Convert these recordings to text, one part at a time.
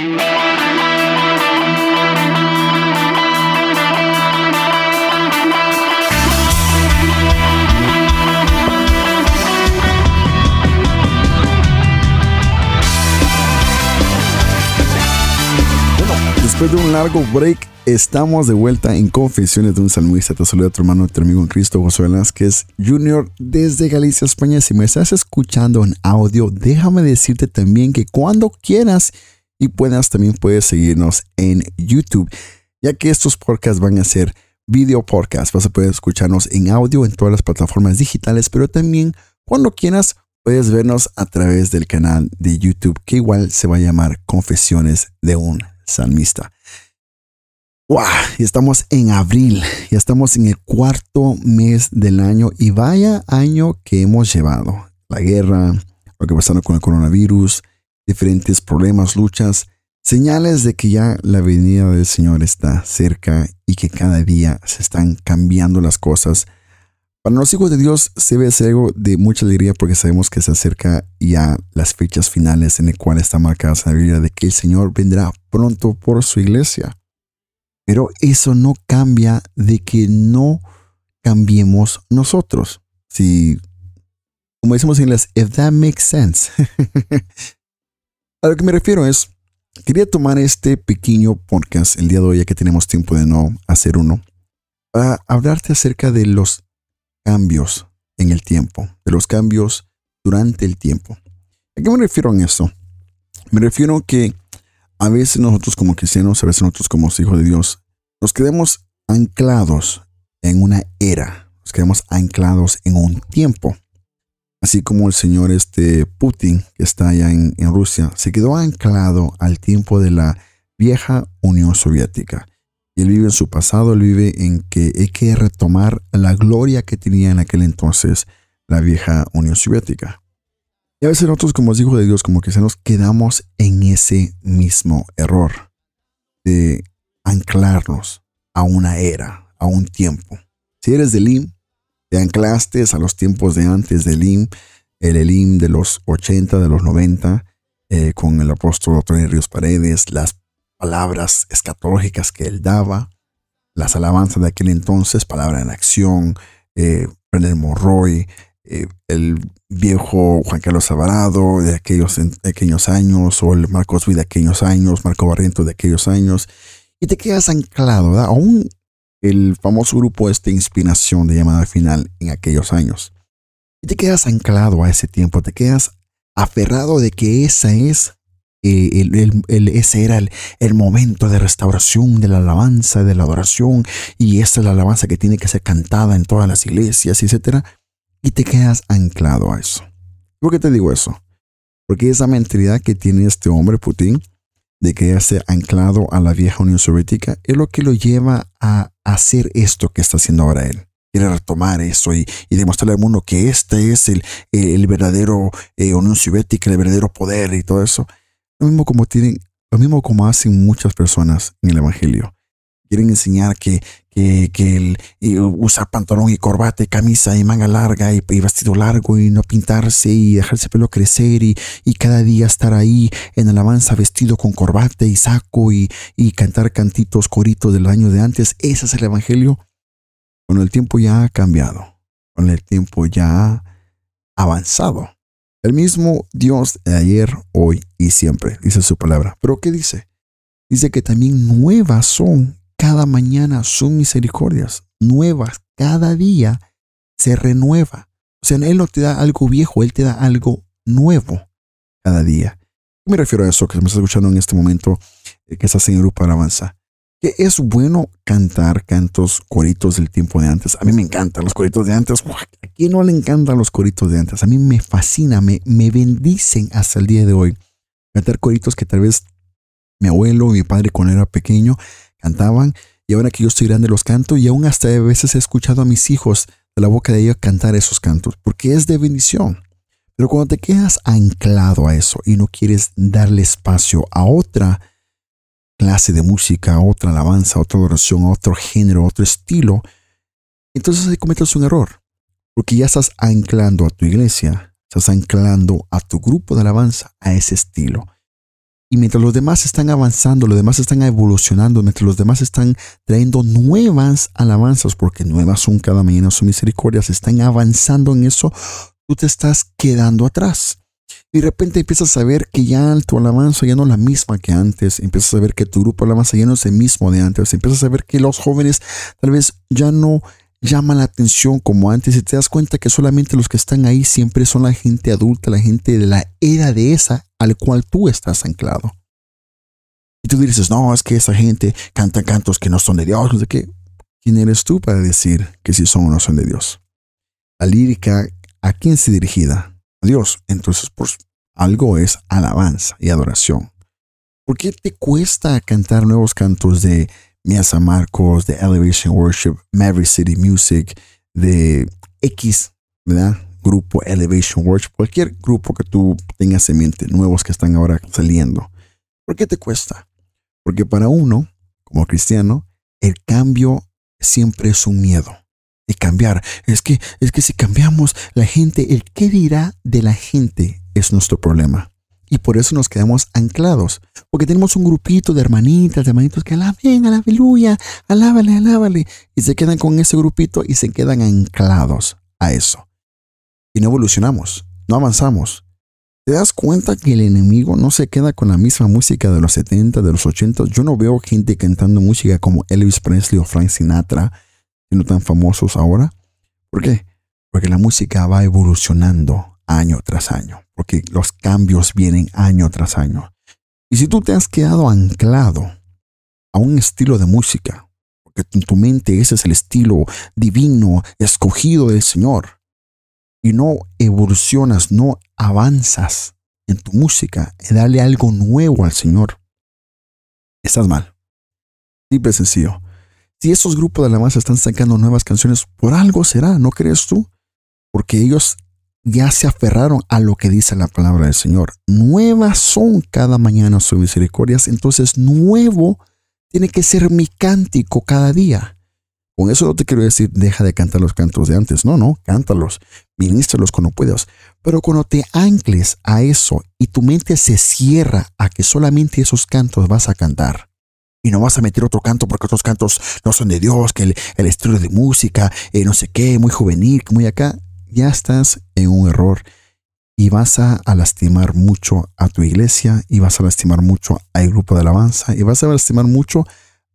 Después de un largo break, estamos de vuelta en Confesiones de un Salmista. Te saluda tu hermano, tu amigo en Cristo, José Velázquez Jr. desde Galicia, España. Si me estás escuchando en audio, déjame decirte también que cuando quieras y puedas, también puedes seguirnos en YouTube, ya que estos podcasts van a ser video podcasts. Vas a poder escucharnos en audio en todas las plataformas digitales, pero también cuando quieras puedes vernos a través del canal de YouTube, que igual se va a llamar Confesiones de un salmista. ¡Wow! Y estamos en abril, ya estamos en el cuarto mes del año y vaya año que hemos llevado. La guerra, lo que pasando con el coronavirus, diferentes problemas, luchas, señales de que ya la venida del Señor está cerca y que cada día se están cambiando las cosas. Para los hijos de Dios se ve ser algo de mucha alegría porque sabemos que se acerca ya las fechas finales en el cual está marcada la Biblia de que el Señor vendrá pronto por su iglesia. Pero eso no cambia de que no cambiemos nosotros. Si, como decimos en inglés, if that makes sense. A lo que me refiero es, quería tomar este pequeño podcast el día de hoy, ya que tenemos tiempo de no hacer uno, para hablarte acerca de los cambios en el tiempo, de los cambios durante el tiempo. ¿A qué me refiero en esto? Me refiero que a veces nosotros como cristianos, a veces nosotros como hijos de Dios, nos quedamos anclados en una era, nos quedamos anclados en un tiempo. Así como el señor este Putin, que está allá en, Rusia, se quedó anclado al tiempo de la vieja Unión Soviética. Y él vive en su pasado, él vive en que hay que retomar la gloria que tenía en aquel entonces la vieja Unión Soviética. Y a veces nosotros como hijos de Dios, como que se nos quedamos en ese mismo error de anclarnos a una era, a un tiempo. Si eres del IM, te anclaste a los tiempos de antes del IM, el Elim de los 80, de los 90, eh, con el apóstol Antonio Ríos Paredes, las palabras escatológicas que él daba, las alabanzas de aquel entonces, palabra en acción, eh, Brenner Monroy, eh, el viejo Juan Carlos Alvarado de aquellos, aquellos años, o el Marcos Vida de aquellos años, Marco Barriento de aquellos años, y te quedas anclado, ¿verdad? Aún el famoso grupo este Inspiración de llamada final en aquellos años. Y te quedas anclado a ese tiempo, te quedas aferrado de que esa es eh, el, ese era el, momento de restauración de la alabanza, de la adoración, y esta es la alabanza que tiene que ser cantada en todas las iglesias, etc y te quedas anclado a eso. ¿Por qué te digo eso? Porque esa mentalidad que tiene este hombre, Putin, de quedarse anclado a la vieja Unión Soviética, es lo que lo lleva a hacer esto que está haciendo ahora él. Quiere retomar eso y, demostrarle al mundo que este es el, el verdadero eh, Unión Soviética, el verdadero poder y todo eso. Lo mismo como tienen, lo mismo como hacen muchas personas en el Evangelio quieren enseñar que, usar pantalón y corbata camisa y manga larga y, vestido largo y no pintarse y dejarse el pelo crecer y, y, cada día estar ahí en alabanza vestido con corbata y saco y, y cantar cantitos, coritos del año de antes. Ese es el Evangelio. Con el tiempo ya ha cambiado. Con el tiempo ya ha avanzado. El mismo Dios de ayer, hoy y siempre, dice su palabra. Pero ¿qué dice? Dice que también nuevas son cada mañana son misericordias nuevas, cada día se renueva. O sea, Él no te da algo viejo, Él te da algo nuevo cada día. Me refiero a eso que me está escuchando en este momento, eh, que estás en el grupo alabanza. Que es bueno cantar cantos, coritos del tiempo de antes. A mí me encantan los coritos de antes. ¿A quién no le encantan los coritos de antes? A mí me fascina, me, me bendicen hasta el día de hoy. Cantar coritos que tal vez mi abuelo, mi padre cuando era pequeño, cantaban y ahora que yo estoy grande los canto y aún hasta a veces he escuchado a mis hijos de la boca de ellos cantar esos cantos porque es de bendición. Pero cuando te quedas anclado a eso y no quieres darle espacio a otra clase de música, a otra alabanza, a otra oración, a otro género, a otro estilo, entonces ahí cometes un error. Porque ya estás anclando a tu iglesia, estás anclando a tu grupo de alabanza a ese estilo. Y mientras los demás están avanzando, los demás están evolucionando, mientras los demás están trayendo nuevas alabanzas, porque nuevas son cada mañana su misericordias, están avanzando en eso, tú te estás quedando atrás. Y de repente empiezas a ver que ya tu alabanza ya no es la misma que antes, empiezas a ver que tu grupo de alabanza ya no es el mismo de antes, empiezas a ver que los jóvenes tal vez ya no llaman la atención como antes y te das cuenta que solamente los que están ahí siempre son la gente adulta, la gente de la era de esa al cual tú estás anclado. Y tú dices, no, es que esa gente canta cantos que no son de Dios, no sé qué. ¿Quién eres tú para decir que si son o no son de Dios? La lírica, ¿a quién se dirigida? A Dios. Entonces, pues algo es alabanza y adoración. ¿Por qué te cuesta cantar nuevos cantos de Miasa Marcos, de Elevation Worship, Maverick City Music, de X, ¿verdad? grupo Elevation Worship, cualquier grupo que tú tengas en mente, nuevos que están ahora saliendo. ¿Por qué te cuesta? Porque para uno, como cristiano, el cambio siempre es un miedo de cambiar. Es que, es que si cambiamos, la gente, el qué dirá de la gente es nuestro problema. Y por eso nos quedamos anclados. Porque tenemos un grupito de hermanitas, de hermanitos que alaben, aleluya, alábale, alábale. Y se quedan con ese grupito y se quedan anclados a eso y no evolucionamos, no avanzamos. ¿Te das cuenta que el enemigo no se queda con la misma música de los 70, de los 80? Yo no veo gente cantando música como Elvis Presley o Frank Sinatra, siendo tan famosos ahora. ¿Por qué? Porque la música va evolucionando año tras año, porque los cambios vienen año tras año. Y si tú te has quedado anclado a un estilo de música, porque en tu mente ese es el estilo divino, escogido del Señor, y no evolucionas, no avanzas en tu música, en darle algo nuevo al Señor, estás mal. Simple y sencillo. Si esos grupos de alabanza están sacando nuevas canciones, por algo será, ¿no crees tú? Porque ellos ya se aferraron a lo que dice la palabra del Señor. Nuevas son cada mañana sus misericordias, entonces nuevo tiene que ser mi cántico cada día. Con eso no te quiero decir, deja de cantar los cantos de antes. No, no, cántalos, ministralos cuando puedas. Pero cuando te ancles a eso y tu mente se cierra a que solamente esos cantos vas a cantar, y no vas a meter otro canto porque otros cantos no son de Dios, que el, estilo de música, eh, no sé qué, muy juvenil, muy acá, ya estás un error y vas a, lastimar mucho a tu iglesia y vas a lastimar mucho al grupo de alabanza y vas a lastimar mucho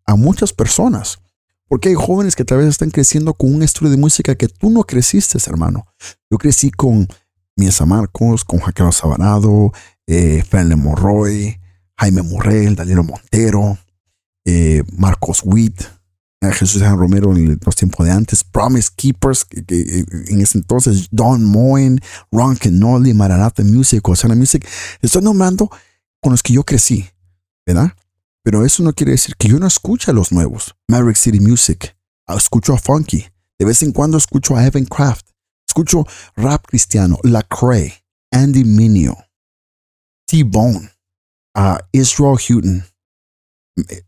a muchas personas. Porque hay jóvenes que tal vez están creciendo con un estilo de música que tú no creciste, hermano. Yo crecí con Miesa Marcos, con Jaquero Sabanado, eh, Morroy, Jaime Morrell, Daniel Montero, eh, Marcos Witt, eh, Jesús San Romero en los tiempos de antes, Promise Keepers, que, en ese entonces, Don Moen, Ron Kenoli, Maranatha Music, Osana Music. Estoy nombrando con los que yo crecí, ¿verdad? Pero eso no quiere decir que yo no escuche a los nuevos. Maverick City Music. Escucho a Funky. De vez en cuando escucho a Evan Craft. Escucho rap cristiano, Cray, Andy Minio, T-Bone, a Israel Houghton,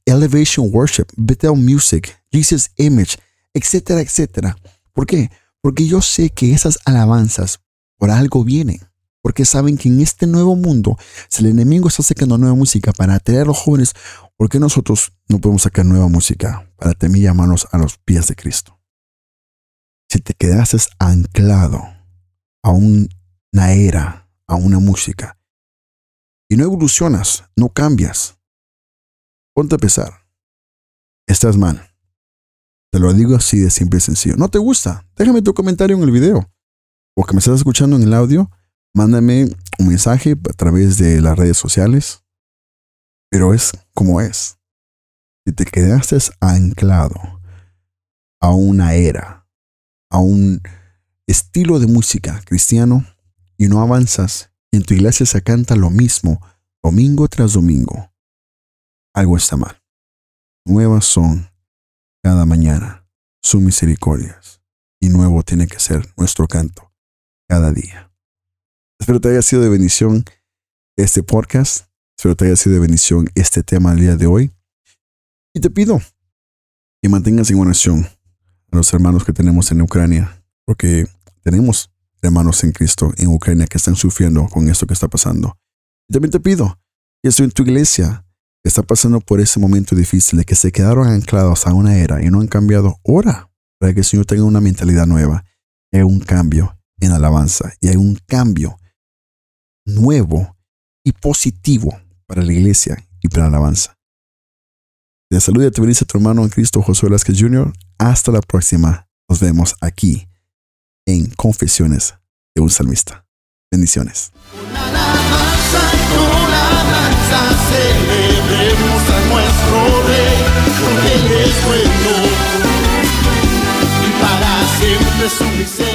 Elevation Worship, Bethel Music, Jesus Image, etcétera, etcétera. ¿Por qué? Porque yo sé que esas alabanzas por algo vienen porque saben que en este nuevo mundo, si el enemigo está sacando nueva música para atraer a los jóvenes, ¿por qué nosotros no podemos sacar nueva música para tener llamarnos a los pies de Cristo? Si te quedases anclado a una era, a una música, y no evolucionas, no cambias, ponte a pesar. Estás mal. Te lo digo así de simple y sencillo. ¿No te gusta? Déjame tu comentario en el video. O que me estás escuchando en el audio, mándame un mensaje a través de las redes sociales. Pero es como es. Si te quedaste anclado a una era, a un estilo de música cristiano y no avanzas y en tu iglesia se canta lo mismo domingo tras domingo, algo está mal. Nuevas son cada mañana sus misericordias y nuevo tiene que ser nuestro canto cada día. Espero te haya sido de bendición este podcast. Espero te haya sido de bendición este tema del día de hoy. Y te pido que mantengas en oración a los hermanos que tenemos en Ucrania, porque tenemos hermanos en Cristo en Ucrania que están sufriendo con esto que está pasando. Y también te pido Y esto en tu iglesia está pasando por ese momento difícil de que se quedaron anclados a una era y no han cambiado, ora para que el Señor tenga una mentalidad nueva. Hay un cambio en alabanza y hay un cambio nuevo y positivo para la iglesia y para la alabanza. Te saluda y te bendice tu hermano en Cristo Josué Velázquez Jr. Hasta la próxima. Nos vemos aquí en Confesiones de un Salmista. Bendiciones. Él es bueno y para siempre su.